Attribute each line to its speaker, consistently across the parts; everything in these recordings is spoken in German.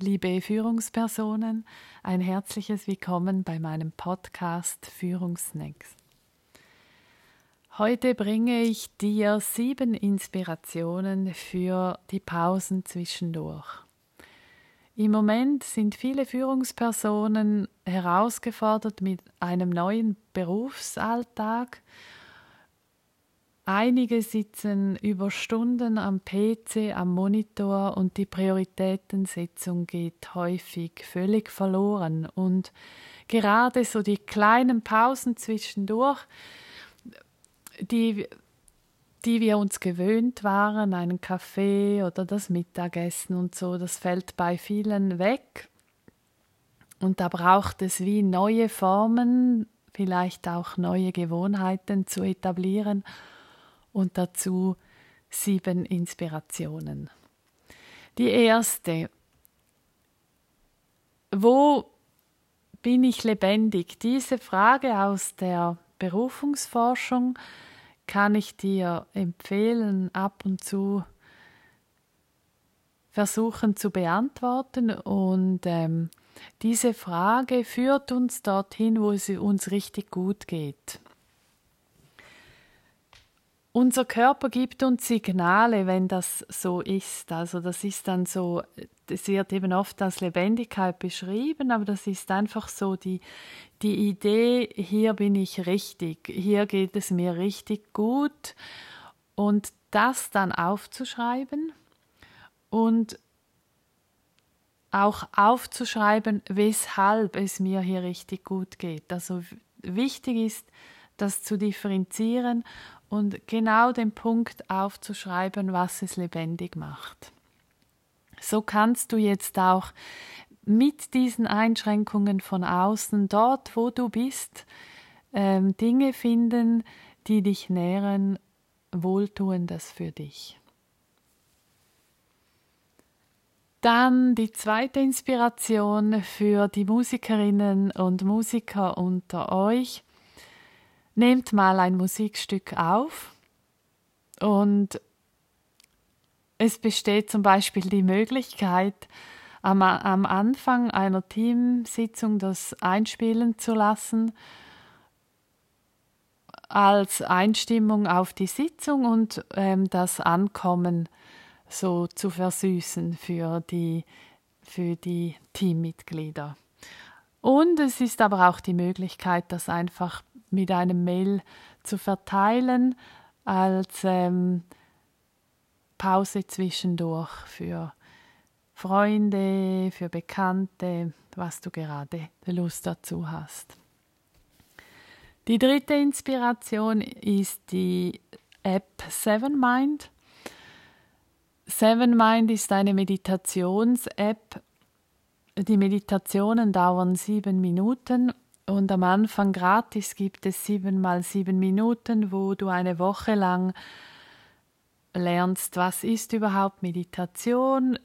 Speaker 1: liebe Führungspersonen, ein herzliches Willkommen bei meinem Podcast Führungsnacks. Heute bringe ich dir sieben Inspirationen für die Pausen zwischendurch. Im Moment sind viele Führungspersonen herausgefordert mit einem neuen Berufsalltag Einige sitzen über Stunden am PC, am Monitor und die Prioritätensetzung geht häufig völlig verloren. Und gerade so die kleinen Pausen zwischendurch, die, die wir uns gewöhnt waren, einen Kaffee oder das Mittagessen und so, das fällt bei vielen weg. Und da braucht es wie neue Formen, vielleicht auch neue Gewohnheiten zu etablieren und dazu sieben Inspirationen. Die erste, wo bin ich lebendig? Diese Frage aus der Berufungsforschung kann ich dir empfehlen, ab und zu versuchen zu beantworten. Und ähm, diese Frage führt uns dorthin, wo es uns richtig gut geht. Unser Körper gibt uns Signale, wenn das so ist. Also das ist dann so, das wird eben oft als Lebendigkeit beschrieben, aber das ist einfach so die, die Idee, hier bin ich richtig, hier geht es mir richtig gut und das dann aufzuschreiben und auch aufzuschreiben, weshalb es mir hier richtig gut geht. Also wichtig ist, das zu differenzieren und genau den Punkt aufzuschreiben, was es lebendig macht. So kannst du jetzt auch mit diesen Einschränkungen von außen, dort wo du bist, ähm, Dinge finden, die dich nähren, Wohltuendes für dich. Dann die zweite Inspiration für die Musikerinnen und Musiker unter euch. Nehmt mal ein Musikstück auf und es besteht zum Beispiel die Möglichkeit, am, am Anfang einer Teamsitzung das einspielen zu lassen als Einstimmung auf die Sitzung und ähm, das Ankommen so zu versüßen für die, für die Teammitglieder. Und es ist aber auch die Möglichkeit, das einfach mit einem Mail zu verteilen als ähm, Pause zwischendurch für Freunde, für Bekannte, was du gerade Lust dazu hast. Die dritte Inspiration ist die App Seven Mind. Seven Mind ist eine Meditations-App. Die Meditationen dauern sieben Minuten und am Anfang gratis gibt es sieben mal sieben Minuten, wo du eine Woche lang lernst, was ist überhaupt Meditation,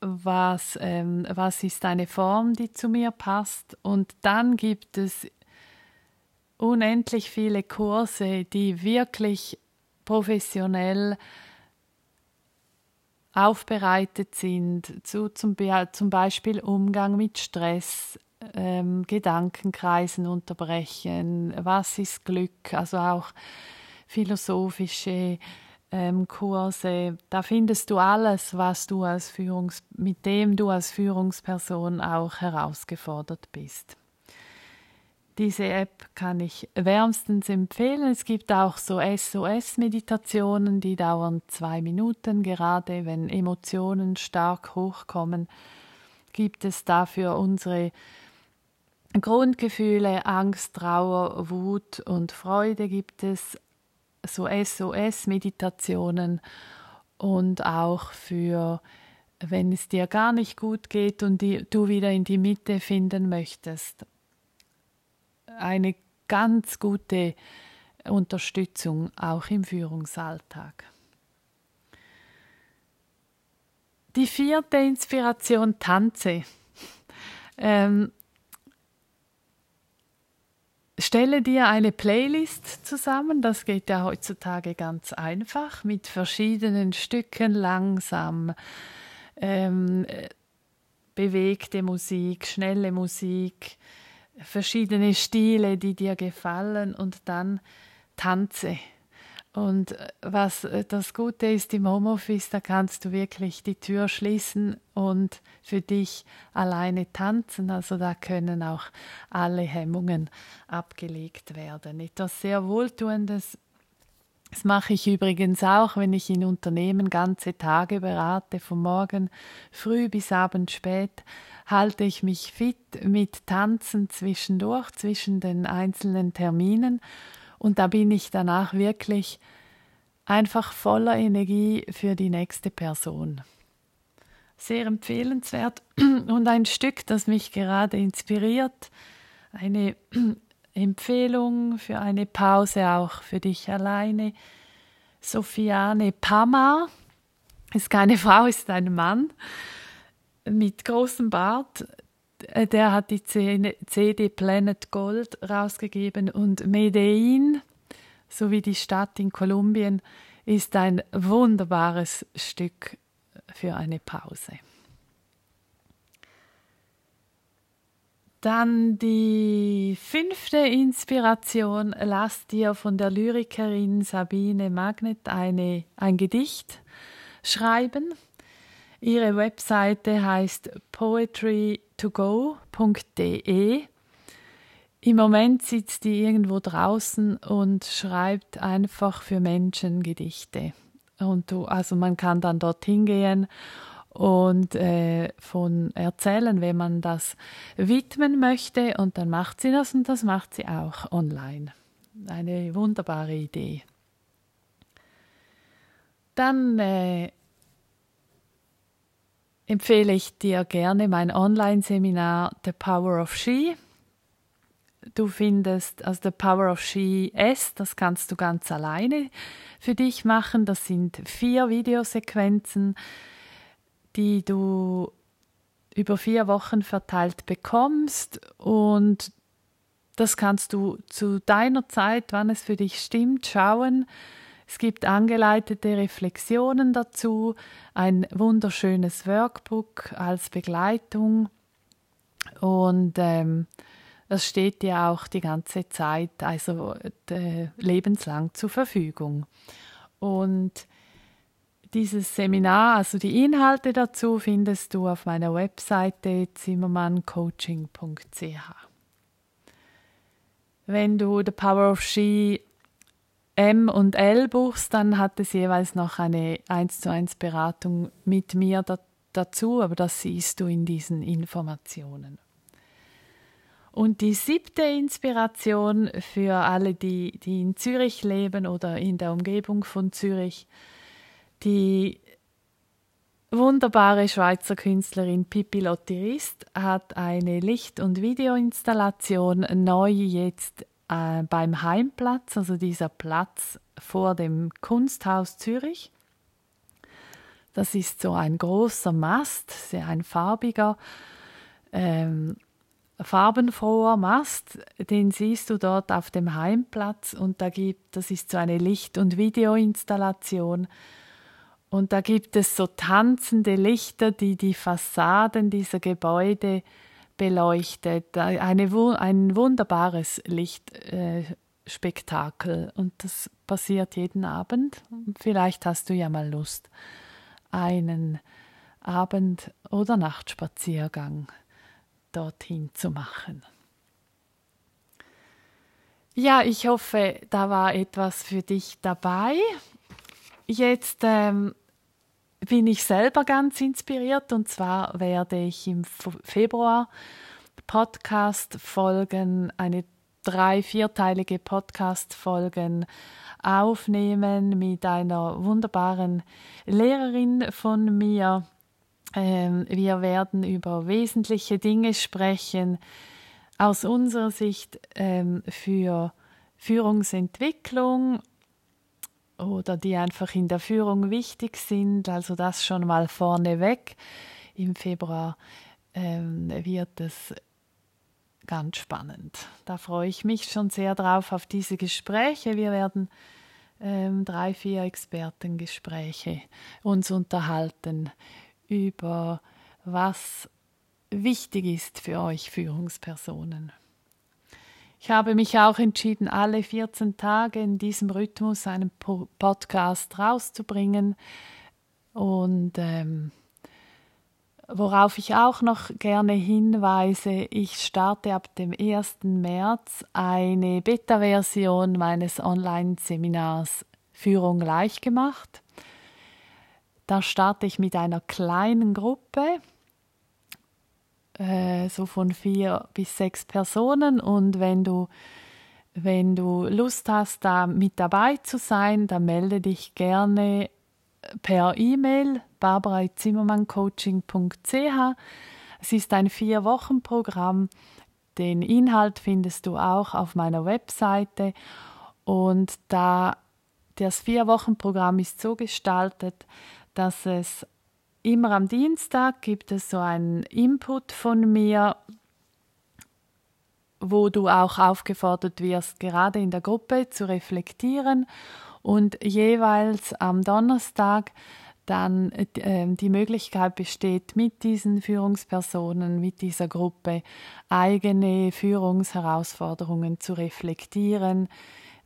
Speaker 1: was, ähm, was ist eine Form, die zu mir passt. Und dann gibt es unendlich viele Kurse, die wirklich professionell aufbereitet sind, zu, zum, zum Beispiel Umgang mit Stress, ähm, Gedankenkreisen unterbrechen, was ist Glück, also auch philosophische ähm, Kurse. Da findest du alles, was du als Führungs mit dem du als Führungsperson auch herausgefordert bist. Diese App kann ich wärmstens empfehlen. Es gibt auch so SOS-Meditationen, die dauern zwei Minuten, gerade wenn Emotionen stark hochkommen, gibt es dafür unsere Grundgefühle, Angst, Trauer, Wut und Freude gibt es, so SOS-Meditationen und auch für, wenn es dir gar nicht gut geht und die, du wieder in die Mitte finden möchtest. Eine ganz gute Unterstützung auch im Führungsalltag. Die vierte Inspiration Tanze. Ähm, Stelle dir eine Playlist zusammen, das geht ja heutzutage ganz einfach, mit verschiedenen Stücken langsam ähm, bewegte Musik, schnelle Musik, verschiedene Stile, die dir gefallen. Und dann tanze. Und äh, was äh, das Gute ist im Homeoffice, da kannst du wirklich die Tür schließen und für dich alleine tanzen. Also da können auch alle Hemmungen abgelegt werden. Etwas sehr Wohltuendes. Das mache ich übrigens auch, wenn ich in Unternehmen ganze Tage berate, von morgen früh bis abend spät, halte ich mich fit mit Tanzen zwischendurch, zwischen den einzelnen Terminen und da bin ich danach wirklich einfach voller Energie für die nächste Person. Sehr empfehlenswert und ein Stück, das mich gerade inspiriert. Eine Empfehlung für eine Pause auch für dich alleine. Sophiane Pama ist keine Frau, ist ein Mann mit großem Bart. Äh, der hat die CD Planet Gold rausgegeben und Medellin, sowie die Stadt in Kolumbien, ist ein wunderbares Stück für eine Pause. Dann die fünfte Inspiration, lass dir von der Lyrikerin Sabine Magnet eine, ein Gedicht schreiben. Ihre Webseite heißt poetry2go.de. Im Moment sitzt die irgendwo draußen und schreibt einfach für Menschen Gedichte. Und du, also man kann dann dorthin gehen und äh, von erzählen, wenn man das widmen möchte. Und dann macht sie das und das macht sie auch online. Eine wunderbare Idee. Dann äh, empfehle ich dir gerne mein Online-Seminar The Power of She. Du findest also The Power of She S, das kannst du ganz alleine für dich machen. Das sind vier Videosequenzen, die du über vier Wochen verteilt bekommst und das kannst du zu deiner Zeit, wann es für dich stimmt, schauen es gibt angeleitete Reflexionen dazu, ein wunderschönes Workbook als Begleitung und ähm, das steht dir auch die ganze Zeit, also äh, lebenslang zur Verfügung. Und dieses Seminar, also die Inhalte dazu, findest du auf meiner Webseite zimmermanncoaching.ch. Wenn du The Power of She M und L buchst, dann hat es jeweils noch eine 1 zu 1 Beratung mit mir da, dazu, aber das siehst du in diesen Informationen. Und die siebte Inspiration für alle, die, die in Zürich leben oder in der Umgebung von Zürich, die wunderbare Schweizer Künstlerin Pippi Lottirist hat eine Licht- und Videoinstallation neu jetzt äh, beim Heimplatz, also dieser Platz vor dem Kunsthaus Zürich. Das ist so ein großer Mast, sehr ein farbiger, ähm, farbenfroher Mast, den siehst du dort auf dem Heimplatz und da gibt, das ist so eine Licht- und Videoinstallation und da gibt es so tanzende Lichter, die die Fassaden dieser Gebäude beleuchtet. Eine, ein wunderbares Lichtspektakel. Und das passiert jeden Abend. Vielleicht hast du ja mal Lust, einen Abend- oder Nachtspaziergang dorthin zu machen. Ja, ich hoffe, da war etwas für dich dabei. Jetzt ähm, bin ich selber ganz inspiriert und zwar werde ich im Februar Podcast-Folgen, eine drei-, vierteilige Podcast-Folgen aufnehmen mit einer wunderbaren Lehrerin von mir. Ähm, wir werden über wesentliche Dinge sprechen aus unserer Sicht ähm, für Führungsentwicklung oder die einfach in der Führung wichtig sind. Also das schon mal vorneweg. Im Februar ähm, wird es ganz spannend. Da freue ich mich schon sehr drauf auf diese Gespräche. Wir werden ähm, drei, vier Expertengespräche uns unterhalten über was wichtig ist für euch Führungspersonen. Ich habe mich auch entschieden, alle 14 Tage in diesem Rhythmus einen Podcast rauszubringen. Und ähm, worauf ich auch noch gerne hinweise, ich starte ab dem 1. März eine Beta-Version meines Online-Seminars Führung leicht gemacht. Da starte ich mit einer kleinen Gruppe äh, so von vier bis sechs Personen. Und wenn du, wenn du Lust hast, da mit dabei zu sein, dann melde dich gerne per E-Mail barbara.zimmermanncoaching.ch. Es ist ein Vier-Wochen-Programm. Den Inhalt findest du auch auf meiner Webseite. Und da das Vier-Wochen-Programm ist so gestaltet, dass es immer am Dienstag gibt es so einen Input von mir, wo du auch aufgefordert wirst, gerade in der Gruppe zu reflektieren. Und jeweils am Donnerstag dann äh, die Möglichkeit besteht, mit diesen Führungspersonen, mit dieser Gruppe eigene Führungsherausforderungen zu reflektieren,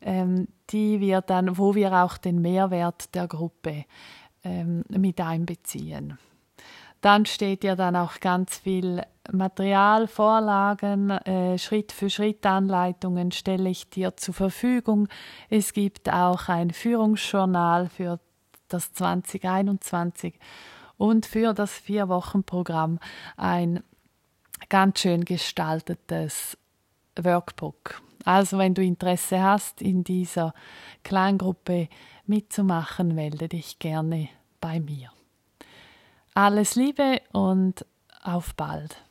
Speaker 1: ähm, die wir dann, wo wir auch den Mehrwert der Gruppe ähm, mit einbeziehen. Dann steht ja dann auch ganz viel Material, Vorlagen, äh, Schritt für Schritt Anleitungen stelle ich dir zur Verfügung. Es gibt auch ein Führungsjournal für das 2021 und für das Vier-Wochen-Programm ein ganz schön gestaltetes Workbook. Also wenn du Interesse hast, in dieser Kleingruppe mitzumachen, melde dich gerne bei mir. Alles Liebe und auf bald.